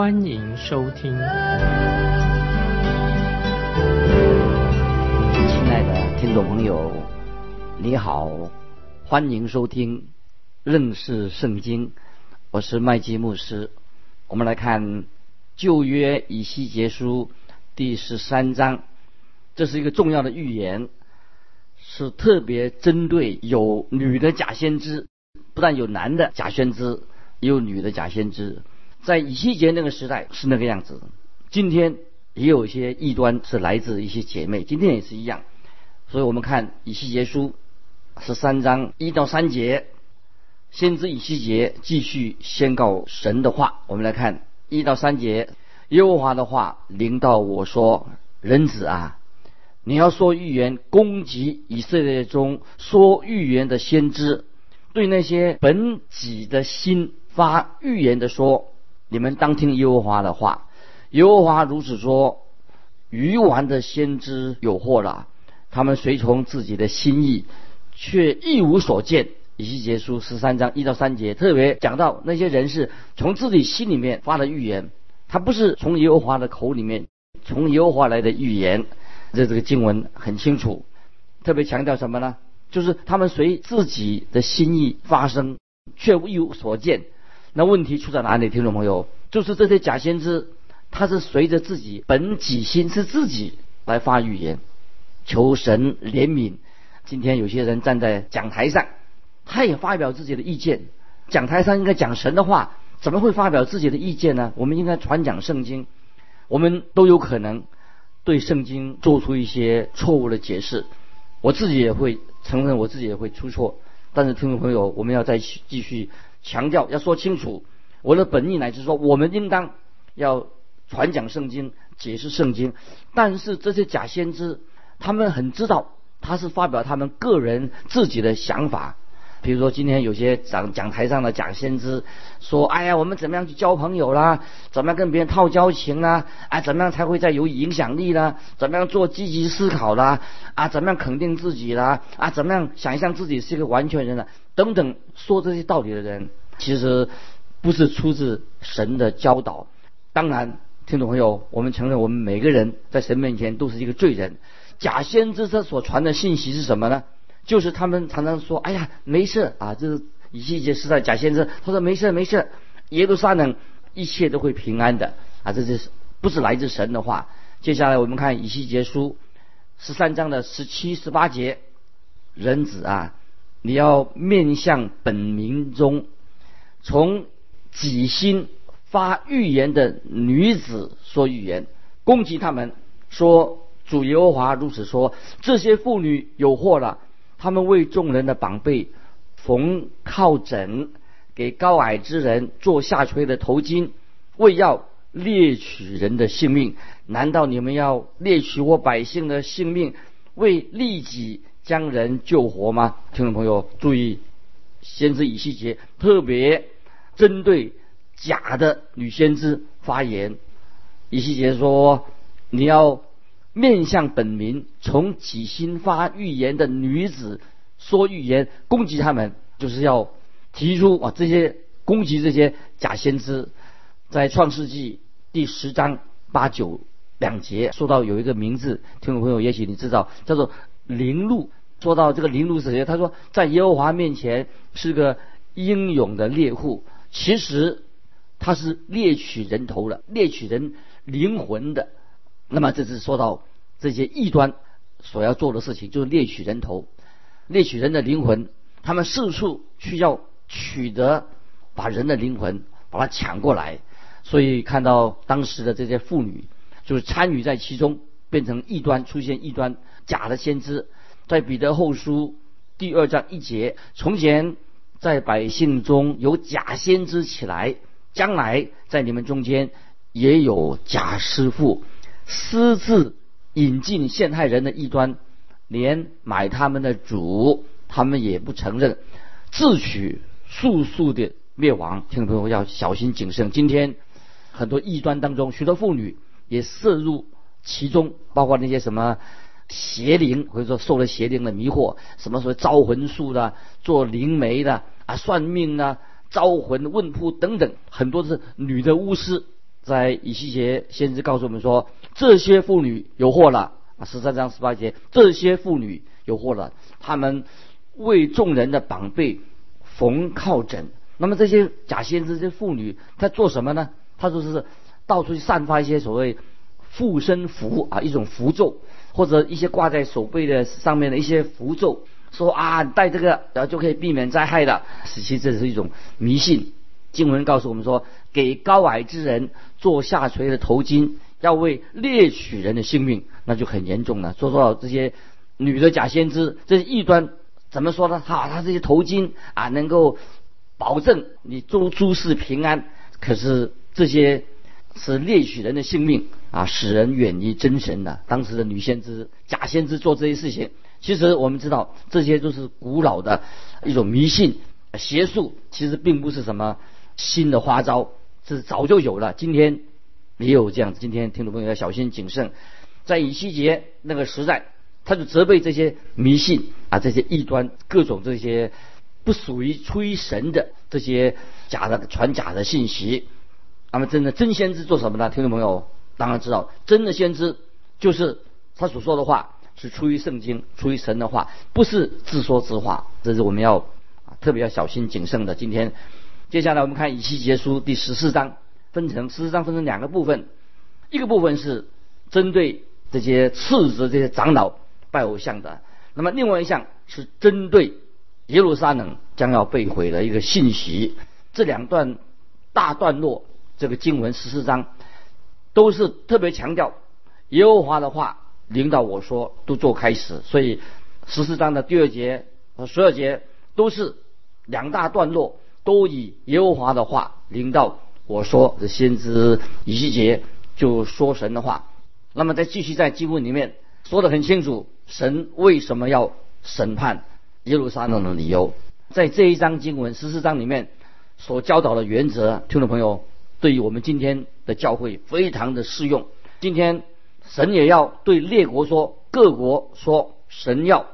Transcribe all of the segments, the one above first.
欢迎收听。亲爱的听众朋友，你好，欢迎收听认识圣经。我是麦基牧师，我们来看旧约以西结书第十三章，这是一个重要的预言，是特别针对有女的假先知，不但有男的假先知，也有女的假先知。在以西结那个时代是那个样子，今天也有一些异端是来自一些姐妹，今天也是一样。所以我们看以西结书十三章一到三节。先知以西结继续宣告神的话，我们来看一到三节，耶和华的话临到我说：“人子啊，你要说预言，攻击以色列中说预言的先知，对那些本己的心发预言的说，你们当听耶和华的话。耶和华如此说：愚顽的先知有祸了，他们随从自己的心意，却一无所见。”以西结书十三章一到三节特别讲到那些人是从自己心里面发的预言，他不是从耶和华的口里面从耶和华来的预言。这这个经文很清楚，特别强调什么呢？就是他们随自己的心意发生，却一无所见。那问题出在哪里？听众朋友，就是这些假先知，他是随着自己本己心，是自己来发预言，求神怜悯。今天有些人站在讲台上。他也发表自己的意见，讲台上应该讲神的话，怎么会发表自己的意见呢？我们应该传讲圣经，我们都有可能对圣经做出一些错误的解释。我自己也会承认，我自己也会出错。但是听众朋友，我们要再继续强调，要说清楚我的本意，乃是说，我们应当要传讲圣经，解释圣经。但是这些假先知，他们很知道他是发表他们个人自己的想法。比如说，今天有些讲讲台上的假先知说：“哎呀，我们怎么样去交朋友啦？怎么样跟别人套交情啦？啊，怎么样才会再有影响力啦？怎么样做积极思考啦？啊，怎么样肯定自己啦？啊，怎么样想象自己是一个完全人呢？等等，说这些道理的人，其实不是出自神的教导。当然，听众朋友，我们承认，我们每个人在神面前都是一个罪人。假先知他所传的信息是什么呢？”就是他们常常说：“哎呀，没事啊，这是以西结时代假先生。”他说：“没事没事，耶路撒冷一切都会平安的啊！”这是不是来自神的话？接下来我们看以西结书十三章的十七、十八节：“人子啊，你要面向本民中，从己心发预言的女子说预言，攻击他们，说主耶和华如此说：这些妇女有祸了。”他们为众人的膀臂缝靠枕，给高矮之人做下垂的头巾，为要猎取人的性命。难道你们要猎取我百姓的性命，为利己将人救活吗？听众朋友注意，先知以西结特别针对假的女先知发言。以西结说：“你要。”面向本民，从己心发预言的女子说预言，攻击他们，就是要提出啊这些攻击这些假先知。在创世纪第十章八九两节说到有一个名字，听众朋友也许你知道，叫做灵鹿。说到这个灵鹿是谁？他说在耶和华面前是个英勇的猎户，其实他是猎取人头的，猎取人灵魂的。那么这是说到这些异端所要做的事情，就是猎取人头，猎取人的灵魂。他们四处去要取得，把人的灵魂把它抢过来。所以看到当时的这些妇女，就是参与在其中，变成异端，出现异端，假的先知。在彼得后书第二章一节，从前在百姓中有假先知起来，将来在你们中间。也有假师傅私自引进陷害人的异端，连买他们的主，他们也不承认，自取速速的灭亡。听众朋友要小心谨慎。今天很多异端当中，许多妇女也涉入其中，包括那些什么邪灵，或者说受了邪灵的迷惑，什么说招魂术的、做灵媒的啊、算命的。招魂问卜等等，很多是女的巫师。在以西结先知告诉我们说，这些妇女有祸了啊！十三章十八节，这些妇女有祸了，他们为众人的膀臂缝靠枕。那么这些假先知、这些妇女，她做什么呢？她就是到处去散发一些所谓附身符啊，一种符咒，或者一些挂在手背的上面的一些符咒。说啊，带这个然后就可以避免灾害的，其实这是一种迷信。经文告诉我们说，给高矮之人做下垂的头巾，要为猎取人的性命，那就很严重了。说说这些女的假先知，这些异端怎么说呢？哈，他这些头巾啊，能够保证你诸诸事平安，可是这些是猎取人的性命啊，使人远离真神的。当时的女先知、假先知做这些事情。其实我们知道，这些都是古老的一种迷信、邪术，其实并不是什么新的花招，是早就有了。今天也有这样子。今天听众朋友要小心谨慎，在以西结那个时代，他就责备这些迷信啊，这些异端，各种这些不属于出于神的这些假的传假的信息。那么，真的真先知做什么呢？听众朋友当然知道，真的先知就是他所说的话。是出于圣经，出于神的话，不是自说自话，这是我们要啊特别要小心谨慎的。今天，接下来我们看以西结书第十四章，分成十四章分成两个部分，一个部分是针对这些斥责这些长老拜偶像的，那么另外一项是针对耶路撒冷将要被毁的一个信息。这两段大段落，这个经文十四章都是特别强调耶和华的话。领导我说都做开始，所以十四章的第二节和十二节都是两大段落，都以耶和华的话领导我说。这先知以西结就说神的话，那么再继续在经文里面说的很清楚，神为什么要审判耶路撒冷的理由，在这一章经文十四章里面所教导的原则，听众朋友对于我们今天的教会非常的适用。今天。神也要对列国说，各国说，神要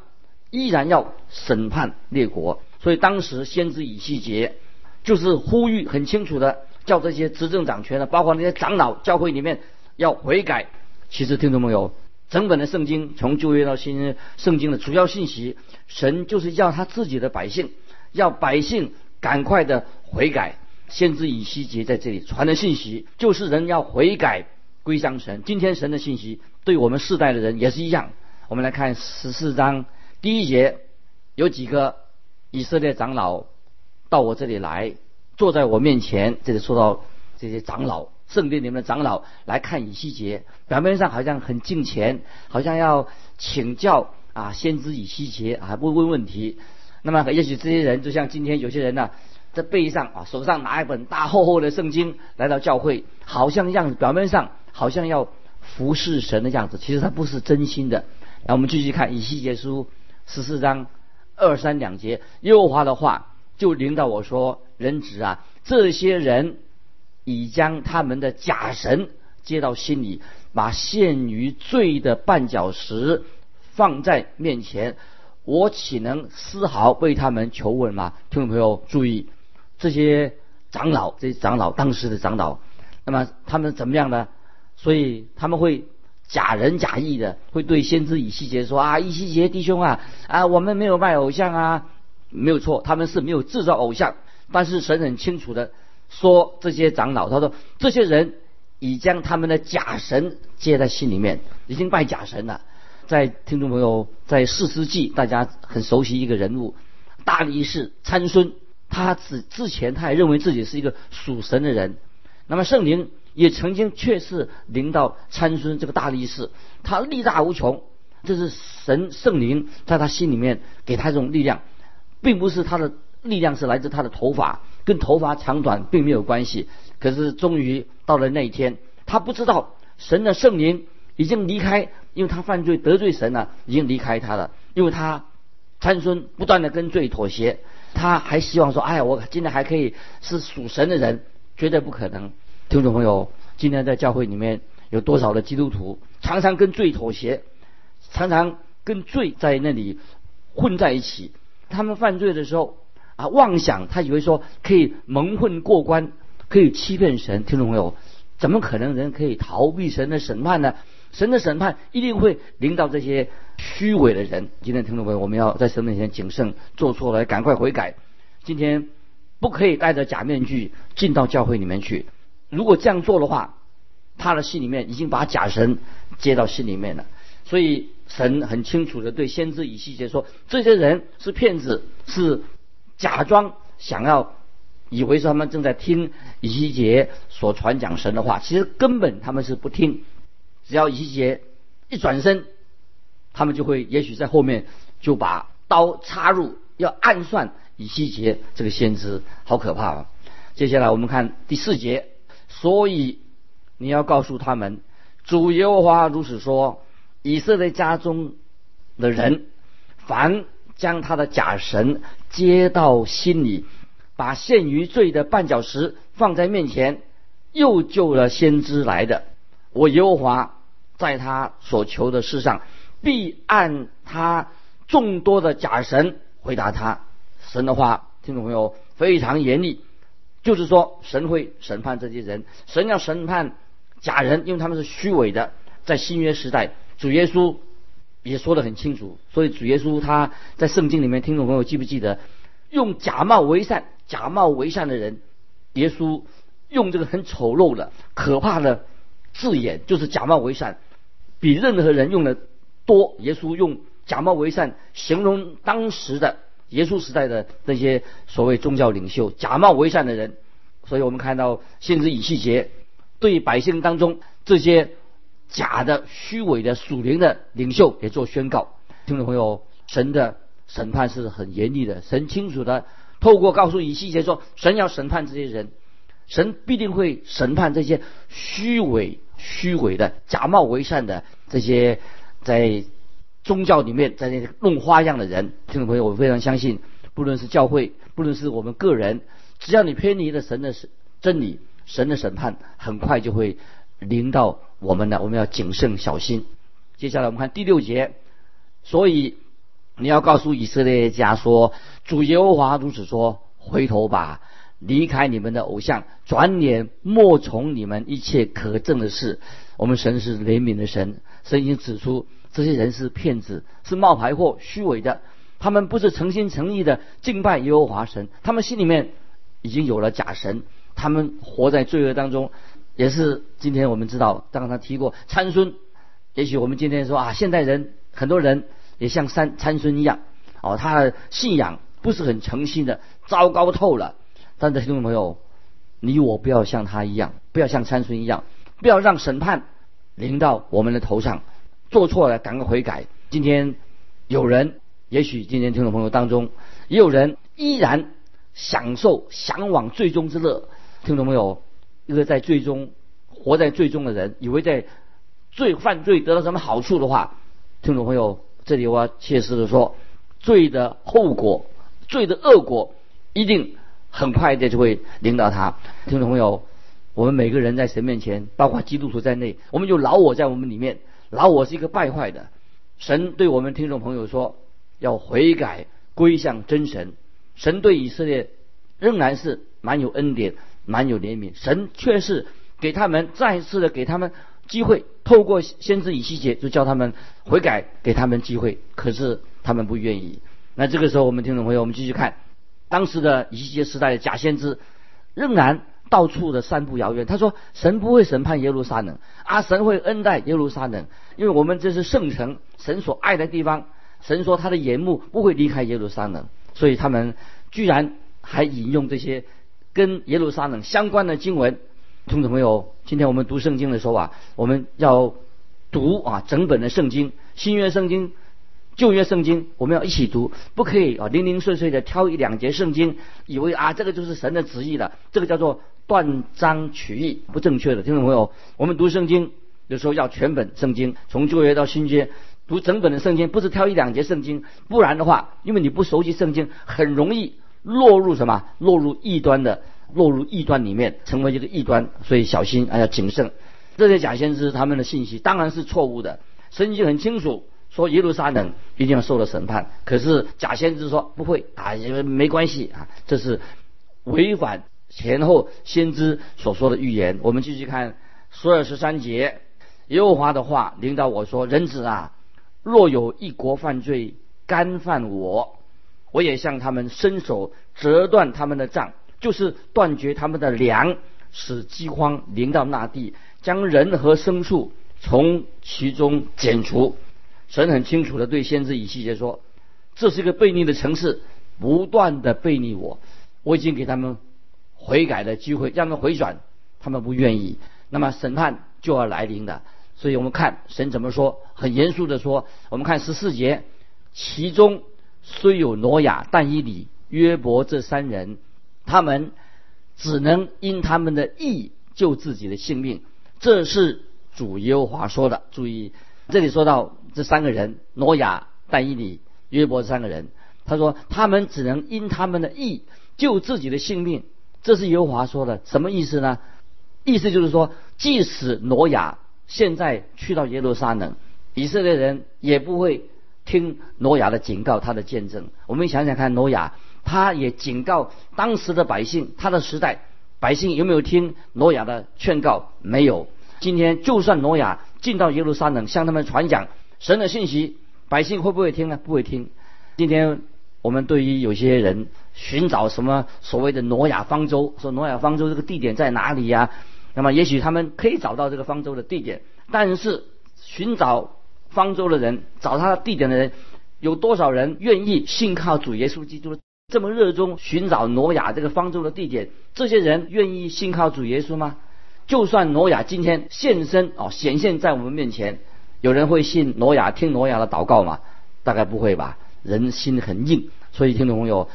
依然要审判列国。所以当时先知以西结就是呼吁很清楚的，叫这些执政掌权的，包括那些长老，教会里面要悔改。其实听众朋友，整本的圣经从旧约到新约，圣经的主要信息，神就是要他自己的百姓，要百姓赶快的悔改。先知以西结在这里传的信息，就是人要悔改。归向神。今天神的信息对我们世代的人也是一样。我们来看十四章第一节，有几个以色列长老到我这里来，坐在我面前。这里说到这些长老，圣殿里面的长老来看以西结，表面上好像很敬虔，好像要请教啊，先知以西结啊，不问问题。那么也许这些人就像今天有些人呢。在背上啊，手上拿一本大厚厚的圣经来到教会，好像样子，表面上好像要服侍神的样子，其实他不是真心的。那我们继续看以西结书十四章二三两节，耶和华的话就领导我说：“人子啊，这些人已将他们的假神接到心里，把陷于罪的绊脚石放在面前，我岂能丝毫为他们求问吗？”听众朋友注意。这些长老，这些长老，当时的长老，那么他们怎么样呢？所以他们会假仁假义的，会对先知以西结说啊，以西结弟兄啊，啊，我们没有拜偶像啊，没有错，他们是没有制造偶像，但是神很清楚的说，这些长老，他说这些人已将他们的假神接在心里面，已经拜假神了。在听众朋友，在四世纪，大家很熟悉一个人物，大力士参孙。他之之前，他也认为自己是一个属神的人。那么圣灵也曾经确实领到参孙这个大力士，他力大无穷。这是神圣灵在他心里面给他这种力量，并不是他的力量是来自他的头发，跟头发长短并没有关系。可是终于到了那一天，他不知道神的圣灵已经离开，因为他犯罪得罪神了，已经离开他了。因为他参孙不断的跟罪妥协，他还希望说：“哎呀，我今天还可以是属神的人，绝对不可能。”听众朋友，今天在教会里面有多少的基督徒常常跟罪妥协，常常跟罪在那里混在一起？他们犯罪的时候啊，妄想他以为说可以蒙混过关，可以欺骗神。听众朋友，怎么可能人可以逃避神的审判呢？神的审判一定会临到这些虚伪的人。今天听众朋友，我们要在神面前谨慎，做错了赶快悔改。今天不可以戴着假面具进到教会里面去。如果这样做的话，他的心里面已经把假神接到心里面了。所以神很清楚的对先知以西结说：这些人是骗子，是假装想要以为是他们正在听以西结所传讲神的话，其实根本他们是不听。只要以西结一转身，他们就会也许在后面就把刀插入，要暗算以西结这个先知，好可怕啊！接下来我们看第四节，所以你要告诉他们，主耶和华如此说。以色列家中的人，凡将他的假神接到心里，把陷于罪的绊脚石放在面前，又救了先知来的，我耶和华在他所求的事上，必按他众多的假神回答他。神的话，听众朋友非常严厉，就是说神会审判这些人，神要审判假人，因为他们是虚伪的，在新约时代。主耶稣也说得很清楚，所以主耶稣他在圣经里面，听众朋友记不记得，用假冒为善、假冒为善的人，耶稣用这个很丑陋的、可怕的字眼，就是假冒为善，比任何人用的多。耶稣用假冒为善形容当时的耶稣时代的那些所谓宗教领袖，假冒为善的人。所以我们看到先知以西结对百姓当中这些。假的、虚伪的、属灵的领袖也做宣告。听众朋友，神的审判是很严厉的。神清楚的透过告诉以西结说，神要审判这些人，神必定会审判这些虚伪、虚伪的、假冒为善的这些在宗教里面在那弄花样的人。听众朋友，我非常相信，不论是教会，不论是我们个人，只要你偏离了神的真理，神的审判很快就会临到。我们呢，我们要谨慎小心。接下来我们看第六节，所以你要告诉以色列家说：“主耶和华如此说：回头吧，离开你们的偶像，转脸莫从你们一切可憎的事。我们神是怜悯的神，神已经指出这些人是骗子，是冒牌货、虚伪的。他们不是诚心诚意的敬拜耶和华神，他们心里面已经有了假神，他们活在罪恶当中。”也是今天我们知道，刚刚提过参孙。也许我们今天说啊，现代人很多人也像参参孙一样，哦，他的信仰不是很诚心的，糟糕透了。但是听众朋友，你我不要像他一样，不要像参孙一样，不要让审判临到我们的头上。做错了，赶快悔改。今天有人，也许今天听众朋友当中，也有人依然享受向往最终之乐。听众朋友。一个在最终活在最终的人，以为在罪犯罪得到什么好处的话，听众朋友，这里我要切实的说，罪的后果，罪的恶果，一定很快的就会领导他。听众朋友，我们每个人在神面前，包括基督徒在内，我们有老我在我们里面，老我是一个败坏的。神对我们听众朋友说，要悔改归向真神。神对以色列仍然是蛮有恩典。蛮有怜悯，神却是给他们再一次的给他们机会，透过先知以西结就叫他们悔改，给他们机会，可是他们不愿意。那这个时候，我们听众朋友，我们继续看当时的以西结时代的假先知，仍然到处的散布谣言。他说：“神不会审判耶路撒冷啊，神会恩待耶路撒冷，因为我们这是圣城，神所爱的地方。神说他的眼目不会离开耶路撒冷，所以他们居然还引用这些。”跟耶路撒冷相关的经文，听众朋友，今天我们读圣经的时候啊，我们要读啊整本的圣经，新约圣经、旧约圣经，我们要一起读，不可以啊零零碎碎的挑一两节圣经，以为啊这个就是神的旨意了，这个叫做断章取义，不正确的。听众朋友，我们读圣经有时候要全本圣经，从旧约到新约，读整本的圣经，不是挑一两节圣经，不然的话，因为你不熟悉圣经，很容易落入什么？落入异端的，落入异端里面，成为一个异端。所以小心，要谨慎。这些假先知他们的信息当然是错误的，圣经很清楚说耶路撒冷一定要受了审判，可是假先知说不会啊，因为没关系啊，这是违反前后先知所说的预言。我们继续看十二十三节，耶和华的话领导我说：人子啊，若有一国犯罪，干犯我，我也向他们伸手折断他们的杖，就是断绝他们的粮，使饥荒临到那地。将人和牲畜从其中剪除，神很清楚的对先知以西结说：“这是一个悖逆的城市，不断的悖逆我，我已经给他们悔改的机会，让他们回转，他们不愿意，那么审判就要来临的。所以我们看神怎么说，很严肃的说，我们看十四节，其中虽有挪亚、但以理、约伯这三人，他们只能因他们的义救自己的性命。”这是主耶和华说的。注意，这里说到这三个人：挪亚、但以理、约伯这三个人。他说，他们只能因他们的义救自己的性命。这是耶和华说的，什么意思呢？意思就是说，即使挪亚现在去到耶路撒冷，以色列人也不会听挪亚的警告，他的见证。我们想想看，挪亚他也警告当时的百姓，他的时代。百姓有没有听挪亚的劝告？没有。今天就算挪亚进到耶路撒冷，向他们传讲神的信息，百姓会不会听呢？不会听。今天我们对于有些人寻找什么所谓的挪亚方舟，说挪亚方舟这个地点在哪里呀？那么也许他们可以找到这个方舟的地点，但是寻找方舟的人，找他的地点的人，有多少人愿意信靠主耶稣基督？这么热衷寻找挪亚这个方舟的地点，这些人愿意信靠主耶稣吗？就算挪亚今天现身哦，显现在我们面前，有人会信挪亚、听挪亚的祷告吗？大概不会吧。人心很硬，所以听众朋友，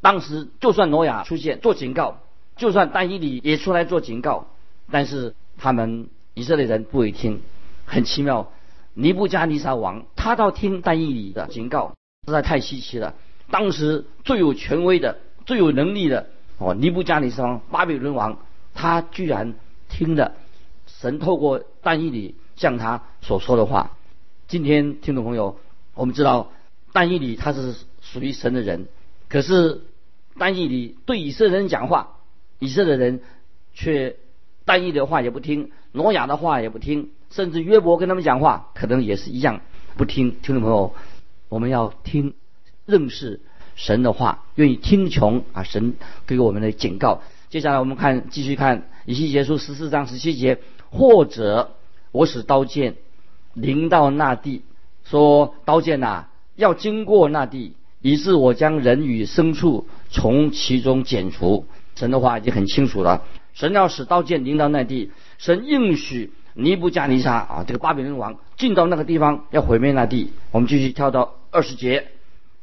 当时就算挪亚出现做警告，就算但以理也出来做警告，但是他们以色列人不会听。很奇妙，尼布加尼撒王他倒听但以理的警告，实在太稀奇了。当时最有权威的、最有能力的哦，尼布加尼撒王巴比伦王，他居然听了神透过但以理向他所说的话。今天听众朋友，我们知道但以理他是属于神的人，可是但以理对以色列人讲话，以色列人却但以理的话也不听，挪亚的话也不听，甚至约伯跟他们讲话，可能也是一样不听。听众朋友，我们要听。认识神的话，愿意听从啊神给我们的警告。接下来我们看，继续看以西结书十四章十七节，或者我使刀剑临到那地，说刀剑呐要经过那地，以致我将人与牲畜从其中剪除。神的话已经很清楚了，神要使刀剑临到那地，神应许尼布加尼撒啊这个巴比伦王进到那个地方要毁灭那地。我们继续跳到二十节。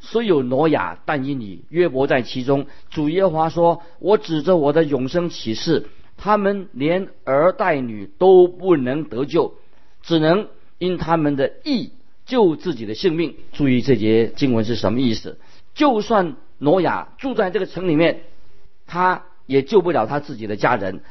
虽有挪亚，但因你约伯在其中。主耶和华说：“我指着我的永生启示，他们连儿带女都不能得救，只能因他们的义救自己的性命。”注意这节经文是什么意思？就算挪亚住在这个城里面，他也救不了他自己的家人。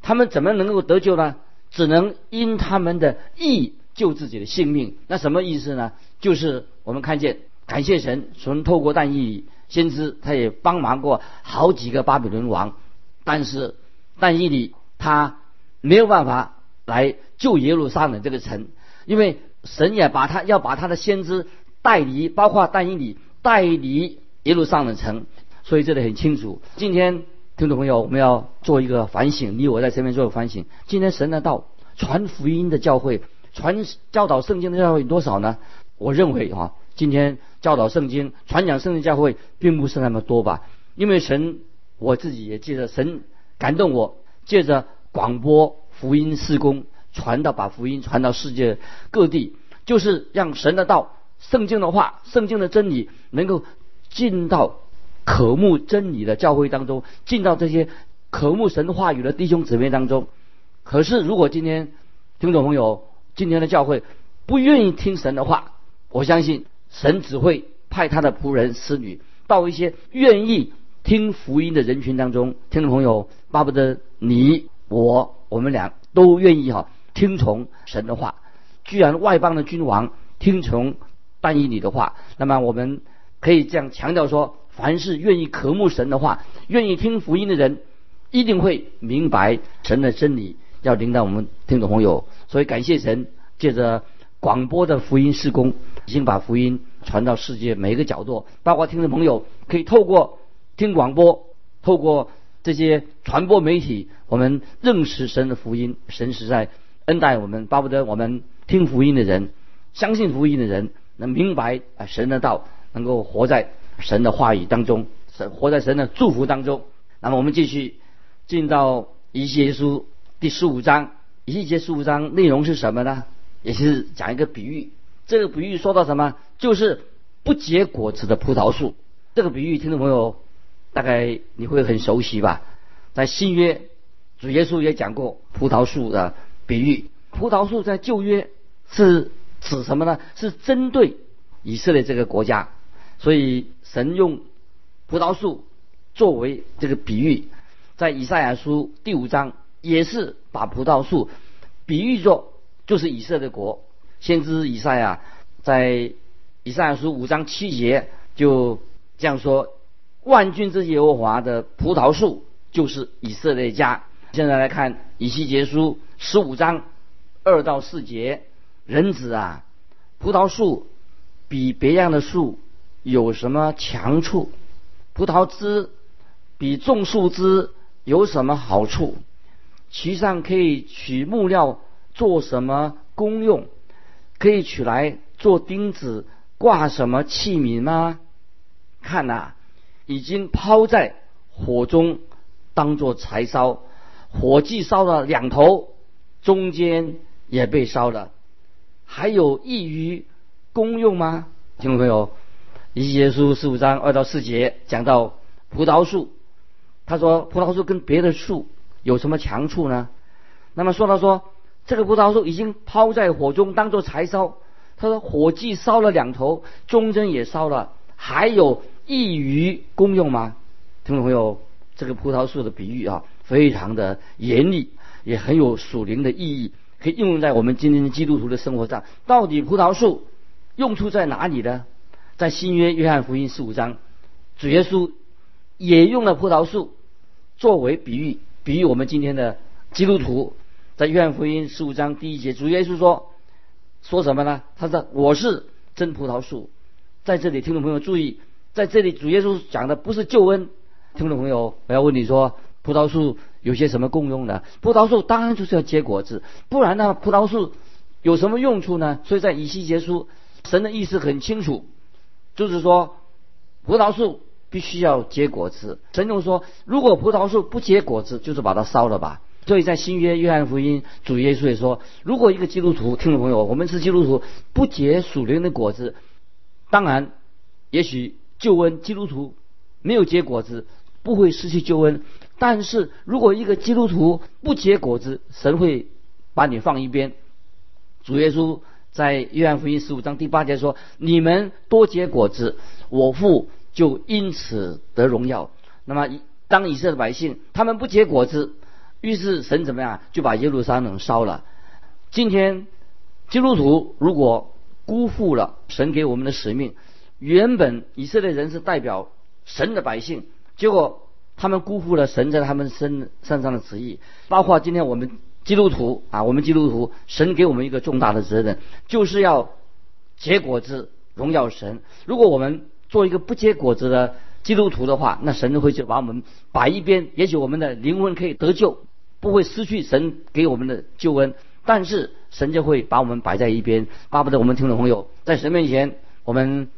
他们怎么能够得救呢？只能因他们的义救自己的性命。那什么意思呢？就是我们看见。感谢神，从透过但以先知，他也帮忙过好几个巴比伦王，但是但以理他没有办法来救耶路撒冷这个城，因为神也把他要把他的先知带离，包括但以理带离耶路撒冷城，所以这里很清楚。今天听众朋友，我们要做一个反省，你我在身边做个反省。今天神的道传福音的教会，传教导圣经的教会有多少呢？我认为啊。今天教导圣经、传讲圣经教会并不是那么多吧？因为神，我自己也记得神感动我，借着广播福音施工，传到把福音传到世界各地，就是让神的道、圣经的话、圣经的真理能够进到渴慕真理的教会当中，进到这些渴慕神话语的弟兄姊妹当中。可是，如果今天听众朋友今天的教会不愿意听神的话，我相信神只会派他的仆人、使女到一些愿意听福音的人群当中。听众朋友，巴不得你我我们俩都愿意哈听从神的话。居然外邦的君王听从但以理的话，那么我们可以这样强调说：凡是愿意渴慕神的话、愿意听福音的人，一定会明白神的真理。要领导我们听众朋友，所以感谢神，借着广播的福音事工，已经把福音传到世界每一个角落。包括听众朋友可以透过听广播，透过这些传播媒体，我们认识神的福音。神实在恩待我们，巴不得我们听福音的人，相信福音的人，能明白啊神的道，能够活在神的话语当中，神活在神的祝福当中。那么我们继续进到一些书。第十五章，一节十五章内容是什么呢？也是讲一个比喻。这个比喻说到什么？就是不结果子的葡萄树。这个比喻，听众朋友大概你会很熟悉吧？在新约，主耶稣也讲过葡萄树的比喻。葡萄树在旧约是指什么呢？是针对以色列这个国家，所以神用葡萄树作为这个比喻，在以赛亚书第五章。也是把葡萄树比喻作就是以色列国，先知以赛亚在以赛亚书五章七节就这样说：万军之耶和华的葡萄树就是以色列家。现在来看以西结书十五章二到四节，人子啊，葡萄树比别样的树有什么强处？葡萄枝比种树枝有什么好处？其上可以取木料做什么功用？可以取来做钉子挂什么器皿吗？看呐，已经抛在火中，当做柴烧，火既烧了两头，中间也被烧了，还有益于功用吗？听众朋友，一节书十五章二到四节讲到葡萄树，他说葡萄树跟别的树。有什么强处呢？那么说到说，这个葡萄树已经抛在火中当做柴烧。他说火既烧了两头，中间也烧了，还有益于功用吗？听众朋友，这个葡萄树的比喻啊，非常的严厉，也很有属灵的意义，可以应用在我们今天的基督徒的生活上。到底葡萄树用处在哪里呢？在新约约翰福音十五章，主耶稣也用了葡萄树作为比喻。比喻我们今天的基督徒，在约翰福音十五章第一节，主耶稣说说什么呢？他说：“我是真葡萄树。”在这里，听众朋友注意，在这里主耶稣讲的不是救恩。听众朋友，我要问你说，葡萄树有些什么功用呢？葡萄树当然就是要结果子，不然呢，葡萄树有什么用处呢？所以在以西结书，神的意思很清楚，就是说葡萄树。必须要结果子。神就说：“如果葡萄树不结果子，就是把它烧了吧。”所以在新约约翰福音，主耶稣也说：“如果一个基督徒，听众朋友，我们是基督徒，不结属灵的果子，当然，也许救恩基督徒没有结果子，不会失去救恩。但是如果一个基督徒不结果子，神会把你放一边。”主耶稣在约翰福音十五章第八节说：“你们多结果子，我父。”就因此得荣耀。那么，当以色列百姓他们不结果子，于是神怎么样？就把耶路撒冷烧了。今天基督徒如果辜负了神给我们的使命，原本以色列人是代表神的百姓，结果他们辜负了神在他们身身上的旨意。包括今天我们基督徒啊，我们基督徒，神给我们一个重大的责任，就是要结果子，荣耀神。如果我们做一个不结果子的基督徒的话，那神就会就把我们摆一边。也许我们的灵魂可以得救，不会失去神给我们的救恩，但是神就会把我们摆在一边。巴不得我们听众朋友在神面前，我们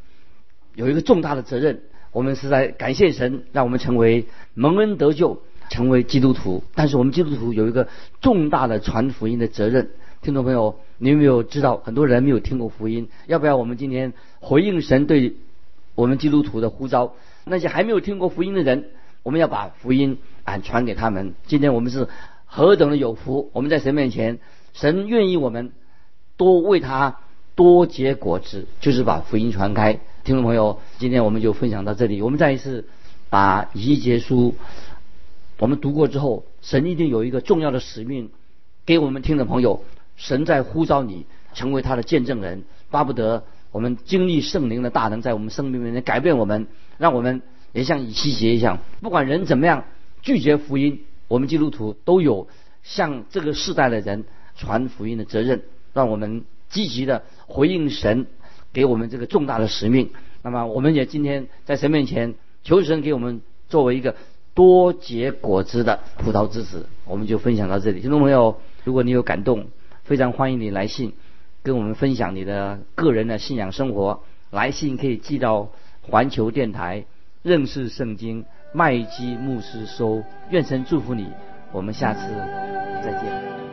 有一个重大的责任。我们是在感谢神，让我们成为蒙恩得救，成为基督徒。但是我们基督徒有一个重大的传福音的责任。听众朋友，你有没有知道很多人没有听过福音？要不要我们今天回应神对？我们基督徒的呼召，那些还没有听过福音的人，我们要把福音啊传给他们。今天我们是何等的有福！我们在神面前，神愿意我们多为他多结果子，就是把福音传开。听众朋友，今天我们就分享到这里。我们再一次把一节书我们读过之后，神一定有一个重要的使命给我们听的朋友。神在呼召你成为他的见证人，巴不得我们经历圣灵的大能，在我们生命里面改变我们，让我们也像以西结一样，不管人怎么样拒绝福音，我们基督徒都有向这个世代的人传福音的责任，让我们积极的回应神给我们这个重大的使命。那么，我们也今天在神面前求神给我们作为一个多结果子的葡萄之子。我们就分享到这里，听众朋友，如果你有感动。非常欢迎你来信，跟我们分享你的个人的信仰生活。来信可以寄到环球电台认识圣经麦基牧师收。愿神祝福你，我们下次再见。